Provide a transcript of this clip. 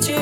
you